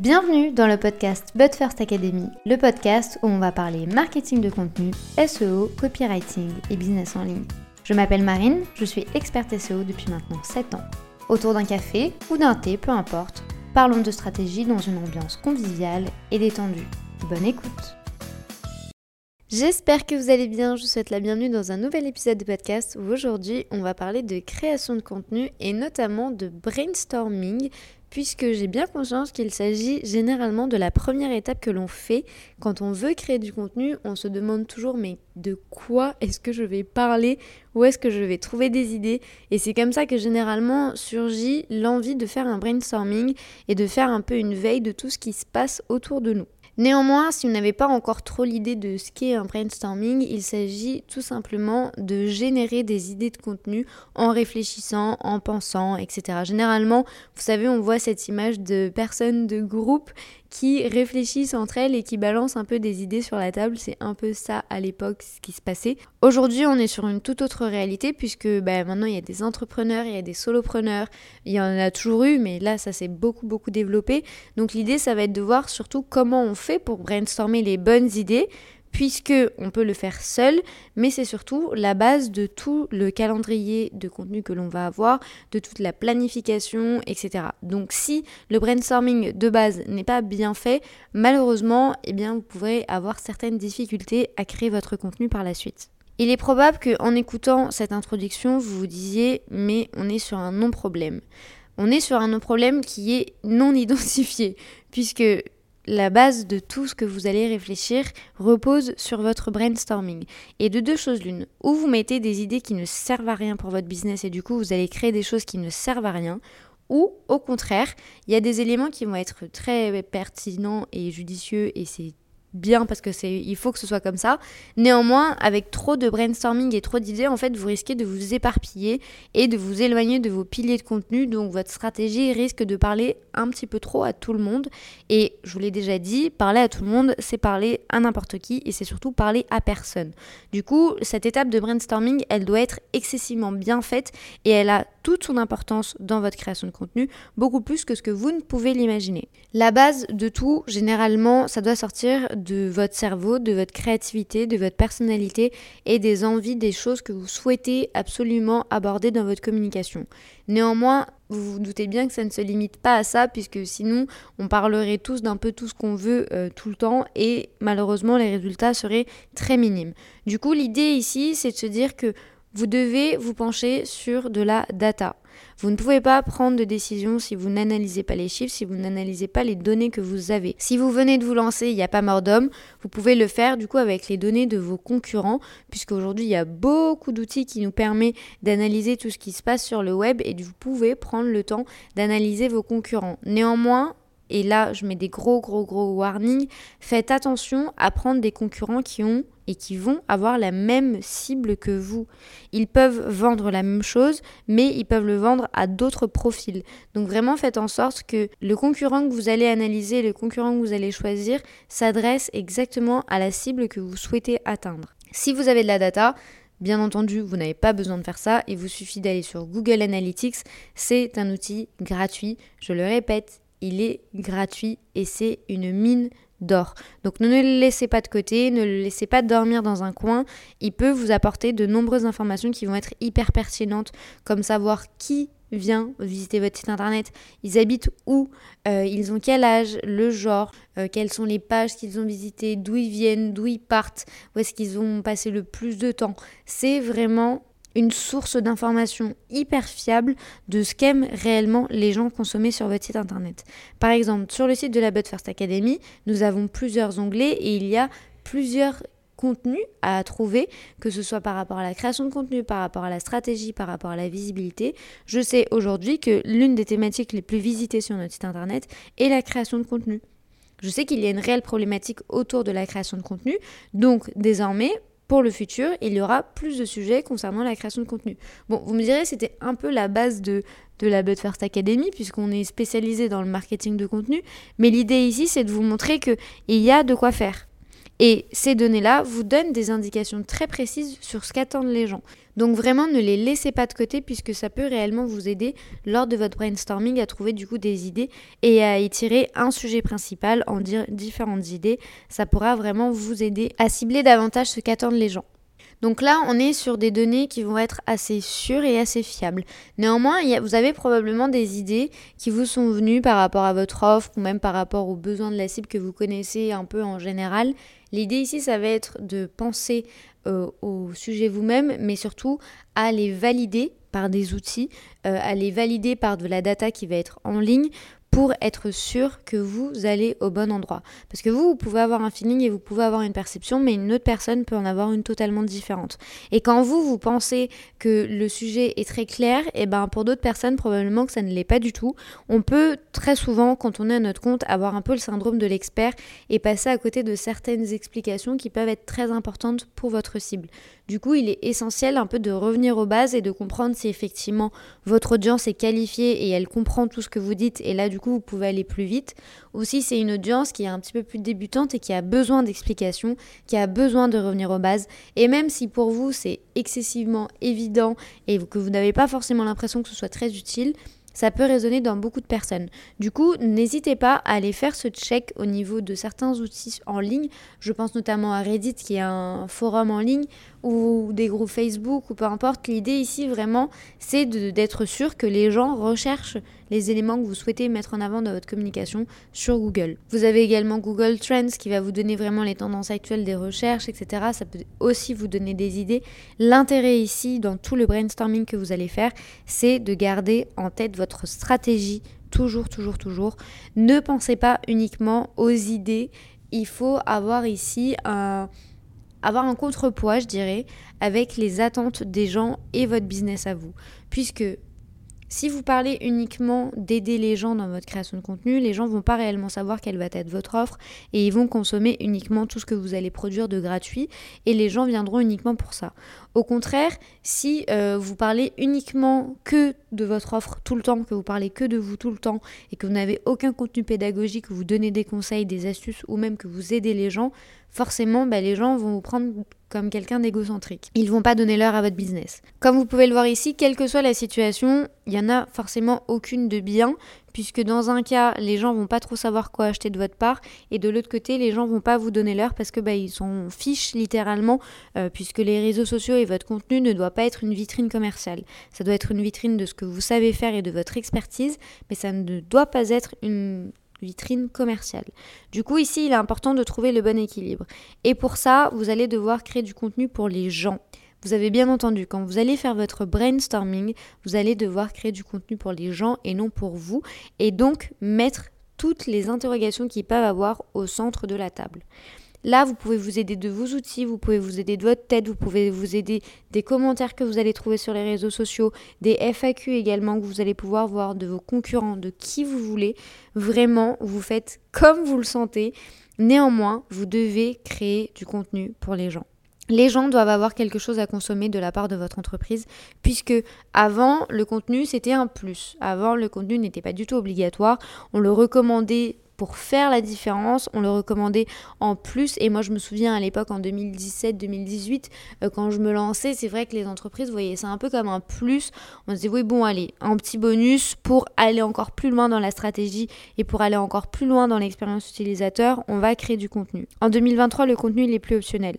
Bienvenue dans le podcast But First Academy, le podcast où on va parler marketing de contenu, SEO, copywriting et business en ligne. Je m'appelle Marine, je suis experte SEO depuis maintenant 7 ans. Autour d'un café ou d'un thé, peu importe, parlons de stratégie dans une ambiance conviviale et détendue. Bonne écoute J'espère que vous allez bien, je vous souhaite la bienvenue dans un nouvel épisode de podcast où aujourd'hui on va parler de création de contenu et notamment de brainstorming puisque j'ai bien conscience qu'il s'agit généralement de la première étape que l'on fait quand on veut créer du contenu. On se demande toujours mais de quoi est-ce que je vais parler? Où est-ce que je vais trouver des idées? Et c'est comme ça que généralement surgit l'envie de faire un brainstorming et de faire un peu une veille de tout ce qui se passe autour de nous. Néanmoins, si vous n'avez pas encore trop l'idée de ce qu'est un brainstorming, il s'agit tout simplement de générer des idées de contenu en réfléchissant, en pensant, etc. Généralement, vous savez, on voit cette image de personnes de groupe qui réfléchissent entre elles et qui balancent un peu des idées sur la table. C'est un peu ça à l'époque ce qui se passait. Aujourd'hui, on est sur une toute autre réalité puisque bah, maintenant il y a des entrepreneurs, il y a des solopreneurs, il y en a toujours eu, mais là ça s'est beaucoup beaucoup développé. Donc l'idée, ça va être de voir surtout comment on pour brainstormer les bonnes idées puisque on peut le faire seul, mais c'est surtout la base de tout le calendrier de contenu que l'on va avoir, de toute la planification, etc. Donc si le brainstorming de base n'est pas bien fait, malheureusement, eh bien vous pourrez avoir certaines difficultés à créer votre contenu par la suite. Il est probable qu'en écoutant cette introduction, vous vous disiez mais on est sur un non-problème. On est sur un non-problème qui est non identifié, puisque la base de tout ce que vous allez réfléchir repose sur votre brainstorming. Et de deux choses l'une, ou vous mettez des idées qui ne servent à rien pour votre business et du coup vous allez créer des choses qui ne servent à rien, ou au contraire, il y a des éléments qui vont être très pertinents et judicieux et c'est bien parce que c'est il faut que ce soit comme ça. Néanmoins, avec trop de brainstorming et trop d'idées, en fait, vous risquez de vous éparpiller et de vous éloigner de vos piliers de contenu. Donc votre stratégie risque de parler un petit peu trop à tout le monde. Et je vous l'ai déjà dit, parler à tout le monde, c'est parler à n'importe qui et c'est surtout parler à personne. Du coup, cette étape de brainstorming, elle doit être excessivement bien faite et elle a toute son importance dans votre création de contenu, beaucoup plus que ce que vous ne pouvez l'imaginer. La base de tout, généralement, ça doit sortir de votre cerveau, de votre créativité, de votre personnalité et des envies, des choses que vous souhaitez absolument aborder dans votre communication. Néanmoins, vous vous doutez bien que ça ne se limite pas à ça, puisque sinon on parlerait tous d'un peu tout ce qu'on veut euh, tout le temps et malheureusement les résultats seraient très minimes. Du coup, l'idée ici, c'est de se dire que vous devez vous pencher sur de la data. Vous ne pouvez pas prendre de décision si vous n'analysez pas les chiffres, si vous n'analysez pas les données que vous avez. Si vous venez de vous lancer, il n'y a pas mort d'homme, vous pouvez le faire du coup avec les données de vos concurrents, puisque aujourd'hui il y a beaucoup d'outils qui nous permettent d'analyser tout ce qui se passe sur le web et vous pouvez prendre le temps d'analyser vos concurrents. Néanmoins, et là je mets des gros gros gros warnings, faites attention à prendre des concurrents qui ont et qui vont avoir la même cible que vous. Ils peuvent vendre la même chose, mais ils peuvent le vendre à d'autres profils. Donc vraiment faites en sorte que le concurrent que vous allez analyser, le concurrent que vous allez choisir, s'adresse exactement à la cible que vous souhaitez atteindre. Si vous avez de la data, Bien entendu, vous n'avez pas besoin de faire ça, il vous suffit d'aller sur Google Analytics. C'est un outil gratuit, je le répète, il est gratuit et c'est une mine d'or. Donc ne le laissez pas de côté, ne le laissez pas dormir dans un coin. Il peut vous apporter de nombreuses informations qui vont être hyper pertinentes, comme savoir qui vient visiter votre site internet, ils habitent où, euh, ils ont quel âge, le genre, euh, quelles sont les pages qu'ils ont visitées, d'où ils viennent, d'où ils partent, où est-ce qu'ils ont passé le plus de temps. C'est vraiment une source d'informations hyper fiable de ce qu'aiment réellement les gens consommer sur votre site internet. Par exemple, sur le site de la But First Academy, nous avons plusieurs onglets et il y a plusieurs contenus à trouver, que ce soit par rapport à la création de contenu, par rapport à la stratégie, par rapport à la visibilité. Je sais aujourd'hui que l'une des thématiques les plus visitées sur notre site internet est la création de contenu. Je sais qu'il y a une réelle problématique autour de la création de contenu, donc désormais, pour le futur, il y aura plus de sujets concernant la création de contenu. Bon, vous me direz, c'était un peu la base de, de la But First Academy, puisqu'on est spécialisé dans le marketing de contenu, mais l'idée ici, c'est de vous montrer qu'il y a de quoi faire. Et ces données-là vous donnent des indications très précises sur ce qu'attendent les gens. Donc vraiment ne les laissez pas de côté puisque ça peut réellement vous aider lors de votre brainstorming à trouver du coup des idées et à y tirer un sujet principal en différentes idées. Ça pourra vraiment vous aider à cibler davantage ce qu'attendent les gens. Donc là, on est sur des données qui vont être assez sûres et assez fiables. Néanmoins, vous avez probablement des idées qui vous sont venues par rapport à votre offre ou même par rapport aux besoins de la cible que vous connaissez un peu en général. L'idée ici, ça va être de penser euh, au sujet vous-même, mais surtout à les valider par des outils, euh, à les valider par de la data qui va être en ligne pour être sûr que vous allez au bon endroit. Parce que vous, vous pouvez avoir un feeling et vous pouvez avoir une perception, mais une autre personne peut en avoir une totalement différente. Et quand vous, vous pensez que le sujet est très clair, et eh ben pour d'autres personnes, probablement que ça ne l'est pas du tout. On peut très souvent, quand on est à notre compte, avoir un peu le syndrome de l'expert et passer à côté de certaines explications qui peuvent être très importantes pour votre cible. Du coup, il est essentiel un peu de revenir aux bases et de comprendre si effectivement votre audience est qualifiée et elle comprend tout ce que vous dites et là du coup vous pouvez aller plus vite. Ou si c'est une audience qui est un petit peu plus débutante et qui a besoin d'explications, qui a besoin de revenir aux bases. Et même si pour vous c'est excessivement évident et que vous n'avez pas forcément l'impression que ce soit très utile, ça peut résonner dans beaucoup de personnes. Du coup, n'hésitez pas à aller faire ce check au niveau de certains outils en ligne. Je pense notamment à Reddit qui est un forum en ligne ou des groupes Facebook ou peu importe. L'idée ici vraiment, c'est d'être sûr que les gens recherchent les éléments que vous souhaitez mettre en avant dans votre communication sur Google. Vous avez également Google Trends qui va vous donner vraiment les tendances actuelles des recherches, etc. Ça peut aussi vous donner des idées. L'intérêt ici, dans tout le brainstorming que vous allez faire, c'est de garder en tête votre stratégie toujours, toujours, toujours. Ne pensez pas uniquement aux idées. Il faut avoir ici un avoir un contrepoids, je dirais, avec les attentes des gens et votre business à vous. Puisque si vous parlez uniquement d'aider les gens dans votre création de contenu, les gens vont pas réellement savoir quelle va être votre offre et ils vont consommer uniquement tout ce que vous allez produire de gratuit et les gens viendront uniquement pour ça. Au contraire, si euh, vous parlez uniquement que de votre offre tout le temps, que vous parlez que de vous tout le temps et que vous n'avez aucun contenu pédagogique, que vous donnez des conseils, des astuces ou même que vous aidez les gens, forcément bah, les gens vont vous prendre comme quelqu'un d'égocentrique. Ils vont pas donner l'heure à votre business. Comme vous pouvez le voir ici, quelle que soit la situation, il y en a forcément aucune de bien, puisque dans un cas, les gens vont pas trop savoir quoi acheter de votre part, et de l'autre côté, les gens vont pas vous donner l'heure parce que bah, ils s'en fichent littéralement, euh, puisque les réseaux sociaux et votre contenu ne doit pas être une vitrine commerciale. Ça doit être une vitrine de ce que vous savez faire et de votre expertise, mais ça ne doit pas être une vitrine commerciale. Du coup, ici, il est important de trouver le bon équilibre. Et pour ça, vous allez devoir créer du contenu pour les gens. Vous avez bien entendu, quand vous allez faire votre brainstorming, vous allez devoir créer du contenu pour les gens et non pour vous, et donc mettre toutes les interrogations qu'ils peuvent avoir au centre de la table. Là, vous pouvez vous aider de vos outils, vous pouvez vous aider de votre tête, vous pouvez vous aider des commentaires que vous allez trouver sur les réseaux sociaux, des FAQ également que vous allez pouvoir voir de vos concurrents, de qui vous voulez. Vraiment, vous faites comme vous le sentez. Néanmoins, vous devez créer du contenu pour les gens. Les gens doivent avoir quelque chose à consommer de la part de votre entreprise, puisque avant, le contenu, c'était un plus. Avant, le contenu n'était pas du tout obligatoire. On le recommandait pour faire la différence, on le recommandait en plus. Et moi, je me souviens à l'époque, en 2017-2018, euh, quand je me lançais, c'est vrai que les entreprises voyaient ça un peu comme un plus. On se disait, oui, bon, allez, un petit bonus pour aller encore plus loin dans la stratégie et pour aller encore plus loin dans l'expérience utilisateur, on va créer du contenu. En 2023, le contenu, il est plus optionnel.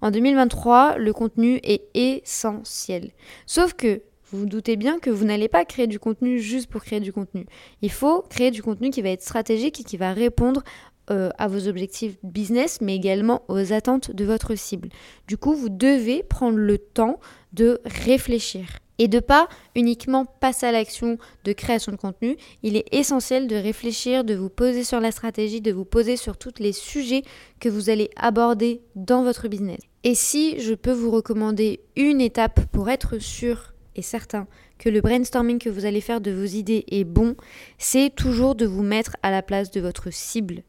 En 2023, le contenu est essentiel. Sauf que vous vous doutez bien que vous n'allez pas créer du contenu juste pour créer du contenu. Il faut créer du contenu qui va être stratégique et qui va répondre euh, à vos objectifs business, mais également aux attentes de votre cible. Du coup, vous devez prendre le temps de réfléchir. Et de pas uniquement passer à l'action de création de contenu, il est essentiel de réfléchir, de vous poser sur la stratégie, de vous poser sur tous les sujets que vous allez aborder dans votre business. Et si je peux vous recommander une étape pour être sûr et certain que le brainstorming que vous allez faire de vos idées est bon, c'est toujours de vous mettre à la place de votre cible.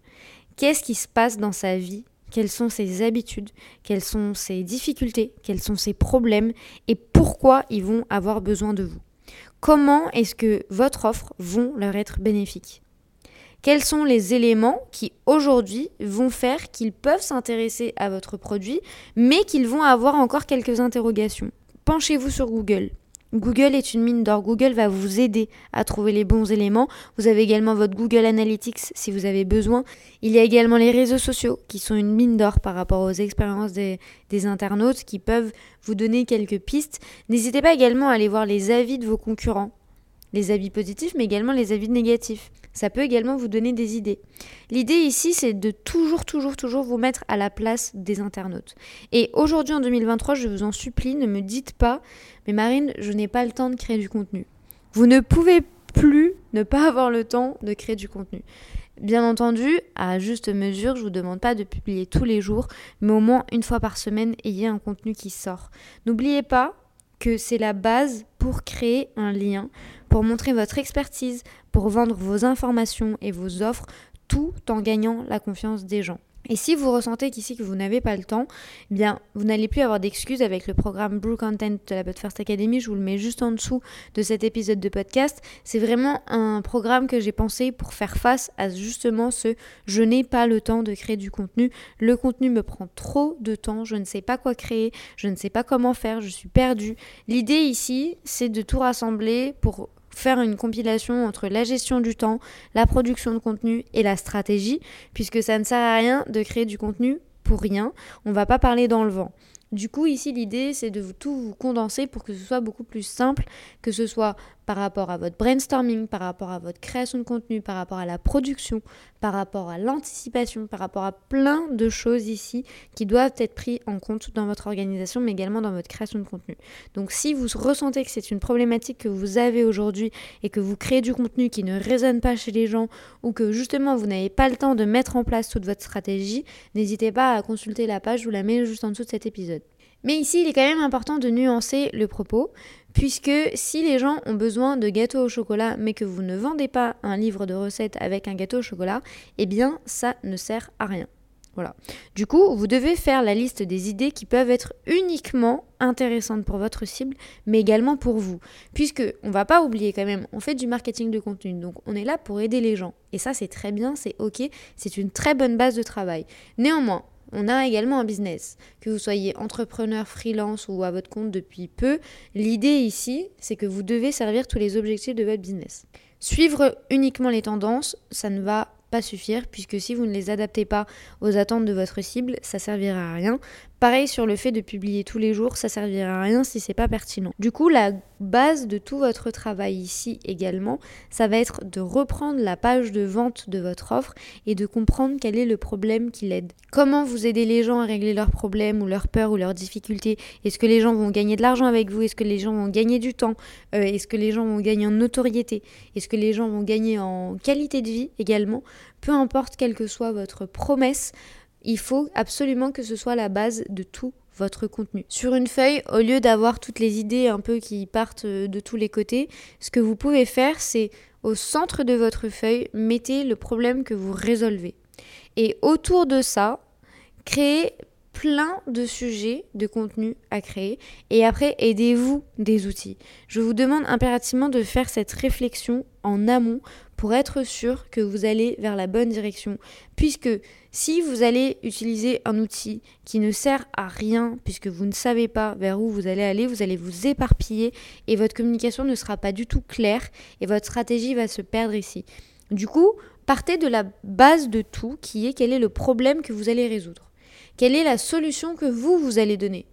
Qu'est-ce qui se passe dans sa vie? Quelles sont ses habitudes? Quelles sont ses difficultés? Quels sont ses problèmes? Et pourquoi ils vont avoir besoin de vous? Comment est-ce que votre offre vont leur être bénéfique quels sont les éléments qui aujourd'hui vont faire qu'ils peuvent s'intéresser à votre produit, mais qu'ils vont avoir encore quelques interrogations? Penchez-vous sur Google. Google est une mine d'or. Google va vous aider à trouver les bons éléments. Vous avez également votre Google Analytics si vous avez besoin. Il y a également les réseaux sociaux qui sont une mine d'or par rapport aux expériences des, internautes qui peuvent vous donner quelques pistes. N'hésitez pas également à aller voir les avis de vos concurrents. Les avis positifs mais également les avis négatifs. Ça peut également vous donner des idées. L'idée ici, c'est de toujours, toujours, toujours vous mettre à la place des internautes. Et aujourd'hui, en 2023, je vous en supplie, ne me dites pas, mais Marine, je n'ai pas le temps de créer du contenu. Vous ne pouvez plus ne pas avoir le temps de créer du contenu. Bien entendu, à juste mesure, je vous demande pas de publier tous les jours, mais au moins une fois par semaine, ayez un contenu qui sort. N'oubliez pas que c'est la base pour créer un lien, pour montrer votre expertise, pour vendre vos informations et vos offres tout en gagnant la confiance des gens. Et si vous ressentez qu'ici que vous n'avez pas le temps, eh bien vous n'allez plus avoir d'excuses avec le programme Blue Content de la First Academy. Je vous le mets juste en dessous de cet épisode de podcast. C'est vraiment un programme que j'ai pensé pour faire face à justement ce je n'ai pas le temps de créer du contenu. Le contenu me prend trop de temps. Je ne sais pas quoi créer. Je ne sais pas comment faire. Je suis perdue. L'idée ici, c'est de tout rassembler pour faire une compilation entre la gestion du temps, la production de contenu et la stratégie, puisque ça ne sert à rien de créer du contenu pour rien. On va pas parler dans le vent. Du coup, ici, l'idée, c'est de tout vous condenser pour que ce soit beaucoup plus simple, que ce soit par rapport à votre brainstorming, par rapport à votre création de contenu, par rapport à la production, par rapport à l'anticipation, par rapport à plein de choses ici qui doivent être prises en compte dans votre organisation, mais également dans votre création de contenu. Donc si vous ressentez que c'est une problématique que vous avez aujourd'hui et que vous créez du contenu qui ne résonne pas chez les gens ou que justement vous n'avez pas le temps de mettre en place toute votre stratégie, n'hésitez pas à consulter la page, je vous la mets juste en dessous de cet épisode. Mais ici, il est quand même important de nuancer le propos, puisque si les gens ont besoin de gâteaux au chocolat, mais que vous ne vendez pas un livre de recettes avec un gâteau au chocolat, eh bien, ça ne sert à rien. Voilà. Du coup, vous devez faire la liste des idées qui peuvent être uniquement intéressantes pour votre cible, mais également pour vous. Puisque, on va pas oublier quand même, on fait du marketing de contenu, donc on est là pour aider les gens. Et ça, c'est très bien, c'est ok, c'est une très bonne base de travail. Néanmoins, on a également un business. Que vous soyez entrepreneur, freelance ou à votre compte depuis peu, l'idée ici, c'est que vous devez servir tous les objectifs de votre business. Suivre uniquement les tendances, ça ne va pas suffire puisque si vous ne les adaptez pas aux attentes de votre cible, ça servira à rien. Pareil sur le fait de publier tous les jours, ça servira à rien si c'est pas pertinent. Du coup, la base de tout votre travail ici également, ça va être de reprendre la page de vente de votre offre et de comprendre quel est le problème qui l'aide. Comment vous aider les gens à régler leurs problèmes ou leurs peurs ou leurs difficultés? Est-ce que les gens vont gagner de l'argent avec vous? Est-ce que les gens vont gagner du temps? Euh, Est-ce que les gens vont gagner en notoriété? Est-ce que les gens vont gagner en qualité de vie également? Peu importe quelle que soit votre promesse, il faut absolument que ce soit la base de tout votre contenu. Sur une feuille, au lieu d'avoir toutes les idées un peu qui partent euh, de tous les côtés, ce que vous pouvez faire, c'est au centre de votre feuille, mettez le problème que vous résolvez. Et autour de ça, créez plein de sujets de contenu à créer et après aidez-vous des outils. Je vous demande impérativement de faire cette réflexion en amont pour être sûr que vous allez vers la bonne direction. Puisque si vous allez utiliser un outil qui ne sert à rien, puisque vous ne savez pas vers où vous allez aller, vous allez vous éparpiller et votre communication ne sera pas du tout claire et votre stratégie va se perdre ici. Du coup, partez de la base de tout qui est quel est le problème que vous allez résoudre. Quelle est la solution que vous, vous allez donner?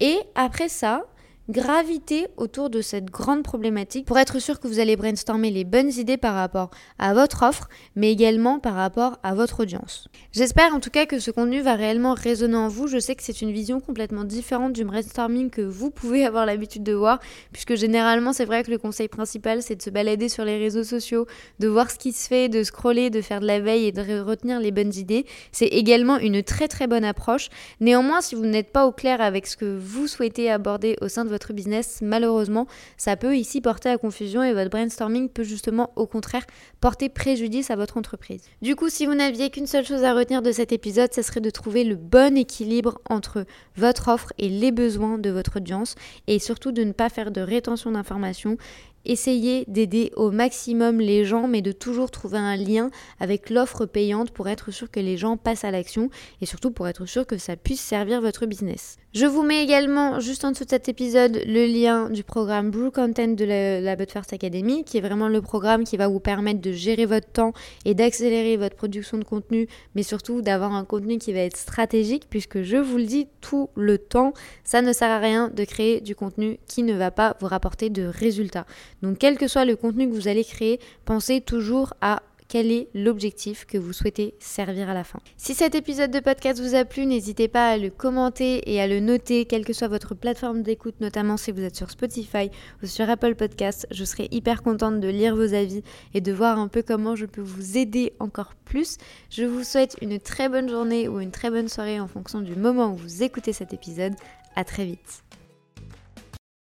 Et après ça, graviter autour de cette grande problématique pour être sûr que vous allez brainstormer les bonnes idées par rapport à votre offre, mais également par rapport à votre audience. J'espère en tout cas que ce contenu va réellement résonner en vous. Je sais que c'est une vision complètement différente du brainstorming que vous pouvez avoir l'habitude de voir, puisque généralement c'est vrai que le conseil principal c'est de se balader sur les réseaux sociaux, de voir ce qui se fait, de scroller, de faire de la veille et de retenir les bonnes idées. C'est également une très très bonne approche. Néanmoins, si vous n'êtes pas au clair avec ce que vous souhaitez aborder au sein de votre business, malheureusement, ça peut ici porter à confusion et votre brainstorming peut justement au contraire porter préjudice à votre entreprise. Du coup, si vous n'aviez qu'une seule chose à retenir de cet épisode, ce serait de trouver le bon équilibre entre votre offre et les besoins de votre audience et surtout de ne pas faire de rétention d'informations essayer d'aider au maximum les gens, mais de toujours trouver un lien avec l'offre payante pour être sûr que les gens passent à l'action et surtout pour être sûr que ça puisse servir votre business. Je vous mets également juste en dessous de cet épisode le lien du programme Blue Content de la, la But First Academy, qui est vraiment le programme qui va vous permettre de gérer votre temps et d'accélérer votre production de contenu, mais surtout d'avoir un contenu qui va être stratégique, puisque je vous le dis tout le temps, ça ne sert à rien de créer du contenu qui ne va pas vous rapporter de résultats. Donc quel que soit le contenu que vous allez créer, pensez toujours à quel est l'objectif que vous souhaitez servir à la fin. Si cet épisode de podcast vous a plu, n'hésitez pas à le commenter et à le noter, quelle que soit votre plateforme d'écoute, notamment si vous êtes sur Spotify ou sur Apple Podcasts. Je serai hyper contente de lire vos avis et de voir un peu comment je peux vous aider encore plus. Je vous souhaite une très bonne journée ou une très bonne soirée en fonction du moment où vous écoutez cet épisode. À très vite.